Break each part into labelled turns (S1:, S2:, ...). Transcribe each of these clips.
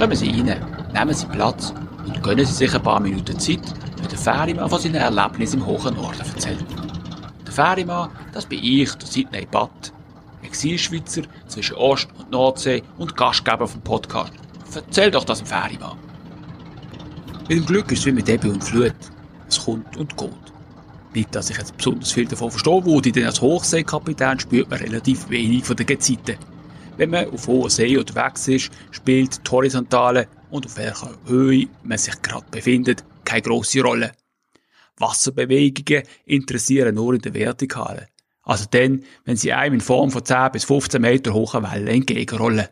S1: Kommen Sie rein, nehmen Sie Platz und gönnen Sie sich ein paar Minuten Zeit, wenn der Ferimann von seinen Erlebnissen im hohen Norden erzählt. Der Ferimann, das bin ich, der Sidney Batt, Exilschweizer zwischen Ost- und Nordsee und Gastgeber vom Podcast. Erzähl doch das dem Ferimann. Mit dem Glück ist es wie mit Ebbe und Flut. Es kommt und geht. Nicht, dass ich jetzt besonders viel davon verstehen würde, denn als Hochseekapitän spürt man relativ wenig von den Gezeiten. Wenn man auf hoher See unterwegs ist, spielt die Horizontale und auf welcher Höhe man sich gerade befindet keine grosse Rolle. Wasserbewegungen interessieren nur in der Vertikalen. Also dann, wenn sie einem in Form von 10 bis 15 Meter hohen Wellen entgegenrollen.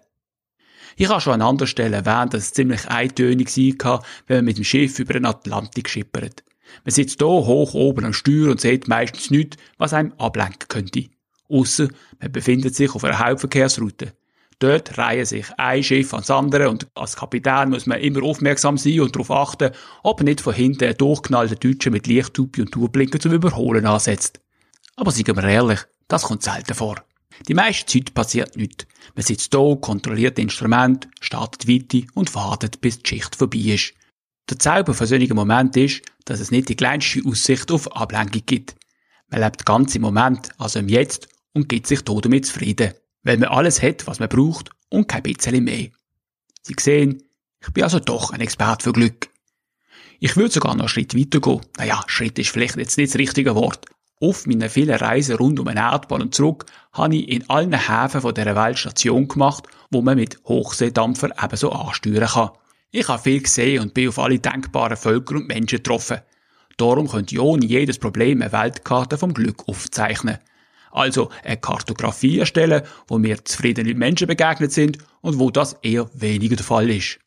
S1: Ich habe schon an anderer Stelle erwähnt, dass es ziemlich eintönig war, wenn man mit dem Schiff über den Atlantik schippert. Man sitzt hier hoch oben am Steuer und sieht meistens nichts, was einem ablenken könnte. Ausser man befindet sich auf einer Hauptverkehrsroute. Dort reihen sich ein Schiff ans andere und als Kapitän muss man immer aufmerksam sein und darauf achten, ob nicht von hinten ein durchknallter Deutscher mit Lichthupe und Tourblinker zum Überholen ansetzt. Aber seien wir ehrlich, das kommt selten vor. Die meiste Zeit passiert nichts. Man sitzt hier, kontrolliert das Instrument, startet weiter und wartet, bis die Schicht vorbei ist. Der Zauber von solchen Momenten ist, dass es nicht die kleinste Aussicht auf Ablenkung gibt. Man lebt ganz im Moment, also im Jetzt, und gibt sich damit zufrieden. Weil man alles hat, was man braucht, und kein bisschen mehr. Sie sehen, ich bin also doch ein Experte für Glück. Ich würde sogar noch einen Schritt weiter gehen. Naja, Schritt ist vielleicht jetzt nicht das richtige Wort. Auf meinen vielen Reisen rund um den Erdball und zurück habe ich in allen Häfen von dieser Welt Station gemacht, wo man mit Hochseedampfer ebenso ansteuern kann. Ich habe viel gesehen und bin auf alle denkbaren Völker und Menschen getroffen. Darum könnt ihr ohne jedes Problem eine Weltkarte vom Glück aufzeichnen. Also eine Kartografie erstellen, wo mir zufriedene Menschen begegnet sind und wo das eher weniger der Fall ist.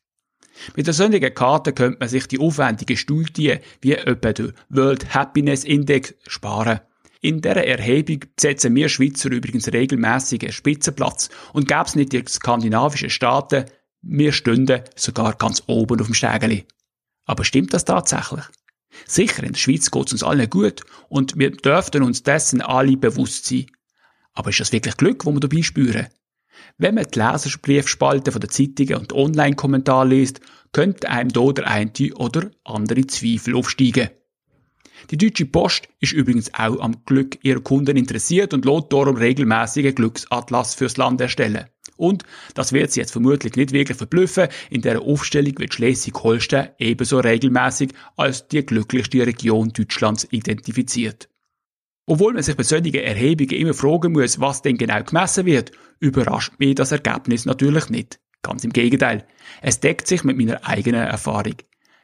S1: Mit der solchen Karte könnte man sich die aufwendige Studie wie etwa der World Happiness Index sparen. In dieser Erhebung besetzen wir Schweizer übrigens regelmäßig einen Spitzenplatz und gäbe es nicht die skandinavischen Staaten, wir stünden sogar ganz oben auf dem Stägeli. Aber stimmt das tatsächlich? Sicher, in der Schweiz geht es uns allen gut und wir dürften uns dessen alle bewusst sein. Aber ist das wirklich Glück, wo wir dabei spüren? Wenn man die Leserbriefspalten von der Zeitungen und Online-Kommentare liest, könnte einem da der eine oder andere Zweifel aufsteigen. Die Deutsche Post ist übrigens auch am Glück ihrer Kunden interessiert und lässt darum regelmäßige Glücksatlas fürs Land erstellen. Und, das wird Sie jetzt vermutlich nicht wirklich verblüffen, in der Aufstellung wird Schleswig-Holstein ebenso regelmäßig als die glücklichste Region Deutschlands identifiziert. Obwohl man sich bei solchen Erhebungen immer fragen muss, was denn genau gemessen wird, überrascht mich das Ergebnis natürlich nicht. Ganz im Gegenteil. Es deckt sich mit meiner eigenen Erfahrung.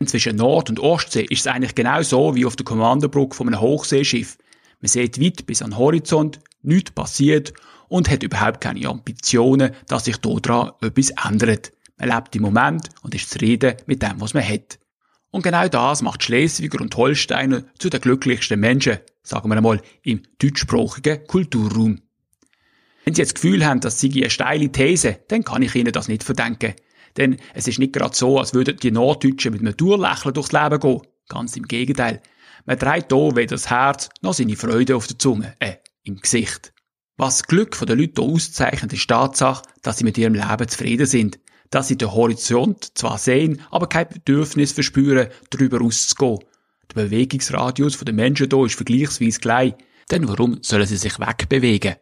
S1: Zwischen Nord- und Ostsee ist es eigentlich genau so wie auf der Kommandobrücke von einem Hochseeschiff. Man sieht weit bis an den Horizont, nichts passiert und hat überhaupt keine Ambitionen, dass sich daran etwas ändert. Man lebt im Moment und ist zufrieden mit dem, was man hat. Und genau das macht Schleswiger und Holsteiner zu den glücklichsten Menschen, sagen wir einmal, im deutschsprachigen Kulturraum. Wenn Sie jetzt das Gefühl haben, das sei eine steile These, dann kann ich Ihnen das nicht verdenken. Denn es ist nicht gerade so, als würden die Norddeutschen mit einem Durchlächeln durchs Leben gehen. Ganz im Gegenteil. Man trägt hier weder das Herz noch seine Freude auf der Zunge, äh, im Gesicht. Was Glück der Leute hier auszeichnet, ist die Tatsache, dass sie mit ihrem Leben zufrieden sind. Dass sie den Horizont zwar sehen, aber kein Bedürfnis verspüren, darüber auszugehen. Der Bewegungsradius der Menschen hier ist vergleichsweise klein. Denn warum sollen sie sich wegbewegen?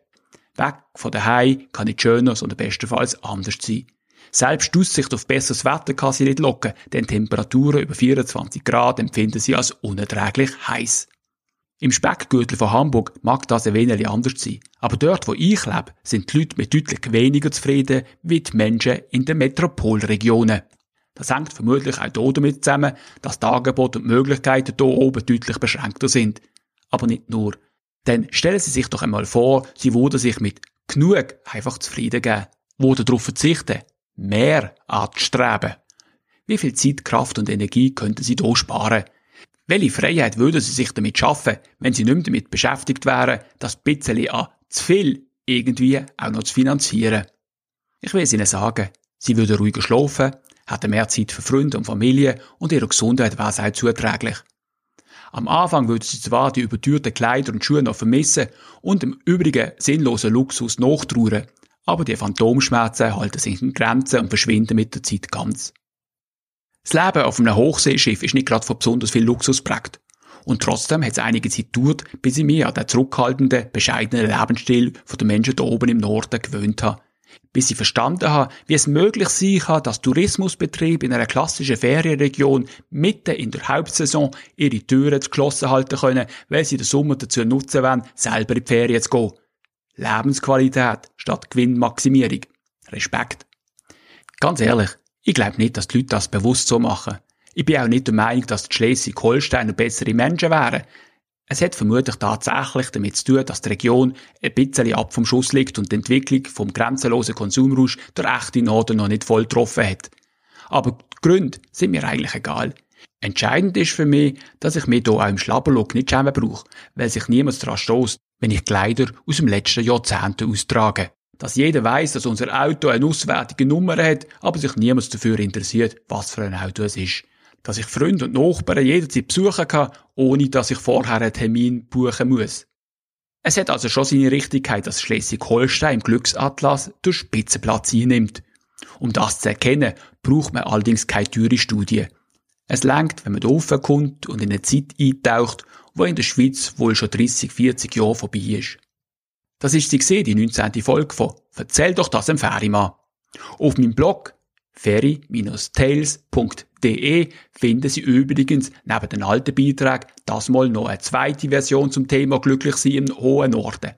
S1: Weg von daheim kann nicht schöner, sondern bestenfalls anders sein. Selbst die Aussicht auf besseres Wetter kann sie nicht locken, denn Temperaturen über 24 Grad empfinden sie als unerträglich heiß. Im Speckgürtel von Hamburg mag das ein wenig anders sein. Aber dort, wo ich lebe, sind die Leute mit deutlich weniger zufrieden wie die Menschen in den Metropolregionen. Das hängt vermutlich auch damit zusammen, dass die Angebote und Möglichkeiten hier oben deutlich beschränkter sind. Aber nicht nur. Denn stellen Sie sich doch einmal vor, Sie würden sich mit genug einfach zufrieden geben. Würden darauf verzichten, mehr anzustreben. Wie viel Zeit, Kraft und Energie könnten Sie hier sparen? Welche Freiheit würden sie sich damit schaffen, wenn sie nicht mehr damit beschäftigt wären, das bisschen an zu viel irgendwie auch noch zu finanzieren? Ich will es ihnen sagen, sie würden ruhiger schlafen, hätten mehr Zeit für Freunde und Familie und ihre Gesundheit wäre auch zuträglich. Am Anfang würden sie zwar die übertürten Kleider und Schuhe noch vermissen und im übrigen sinnlosen Luxus nachtrauern, aber die Phantomschmerzen halten sich in Grenzen und verschwinden mit der Zeit ganz. Das Leben auf einem Hochseeschiff ist nicht gerade von besonders viel Luxus prägt. Und trotzdem hat es einige Zeit gedauert, bis ich mich an den zurückhaltenden, bescheidenen Lebensstil den Menschen hier oben im Norden gewöhnt habe. Bis ich verstanden habe, wie es möglich sein kann, dass Tourismusbetriebe in einer klassischen Ferienregion mitten in der Hauptsaison ihre Türen geschlossen halten können, weil sie den Sommer dazu nutzen wollen, selber in die Ferien zu gehen. Lebensqualität statt Gewinnmaximierung. Respekt. Ganz ehrlich, ich glaube nicht, dass die Leute das bewusst so machen. Ich bin auch nicht der Meinung, dass die Schleswig-Holsteiner bessere Menschen wären. Es hat vermutlich tatsächlich damit zu tun, dass die Region ein bisschen ab vom Schuss liegt und die Entwicklung vom grenzenlosen Konsumrausch der echte Norden noch nicht voll getroffen hat. Aber die Gründe sind mir eigentlich egal. Entscheidend ist für mich, dass ich mich hier auch im Schlabberlook nicht schämen brauche, weil sich niemand daran stößt, wenn ich Kleider aus dem letzten Jahrzehnt austrage. Dass jeder weiß, dass unser Auto eine auswärtige Nummer hat, aber sich niemand dafür interessiert, was für ein Auto es ist dass ich Freunde und Nachbarn jederzeit besuchen kann, ohne dass ich vorher einen Termin buchen muss. Es hat also schon seine Richtigkeit, dass Schleswig-Holstein im Glücksatlas den Spitzenplatz einnimmt. Um das zu erkennen, braucht man allerdings keine teure Studie. Es langt, wenn man da kommt und in eine Zeit eintaucht, wo in der Schweiz wohl schon 30, 40 Jahre vorbei ist. Das ist sie gesehen, die 19. Folge von Erzähl doch das dem Ferimann. Auf meinem Blog ferry-tales.de finden Sie übrigens neben den alten Beiträgen das mal noch eine zweite Version zum Thema Glücklich sein im hohen Norden.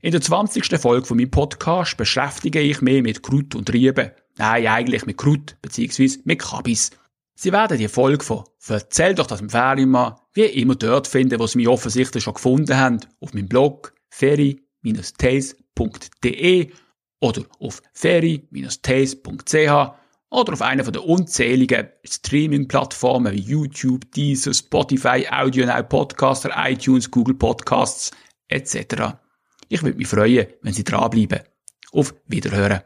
S1: In der 20. Folge von meinem Podcast beschäftige ich mich mit Krut und Rieben. Nein, eigentlich mit Krut, beziehungsweise mit Kabis. Sie werden die Folge von Erzähl doch das im Ferienmann wie immer dort finden, wo Sie mich offensichtlich schon gefunden haben, auf meinem Blog ferry-tales.de oder auf ferry-taste.ch oder auf einer der unzähligen Streaming-Plattformen wie YouTube, Deezer, Spotify, AudioNow, Podcaster, iTunes, Google Podcasts etc. Ich würde mich freuen, wenn Sie dranbleiben. Auf Wiederhören.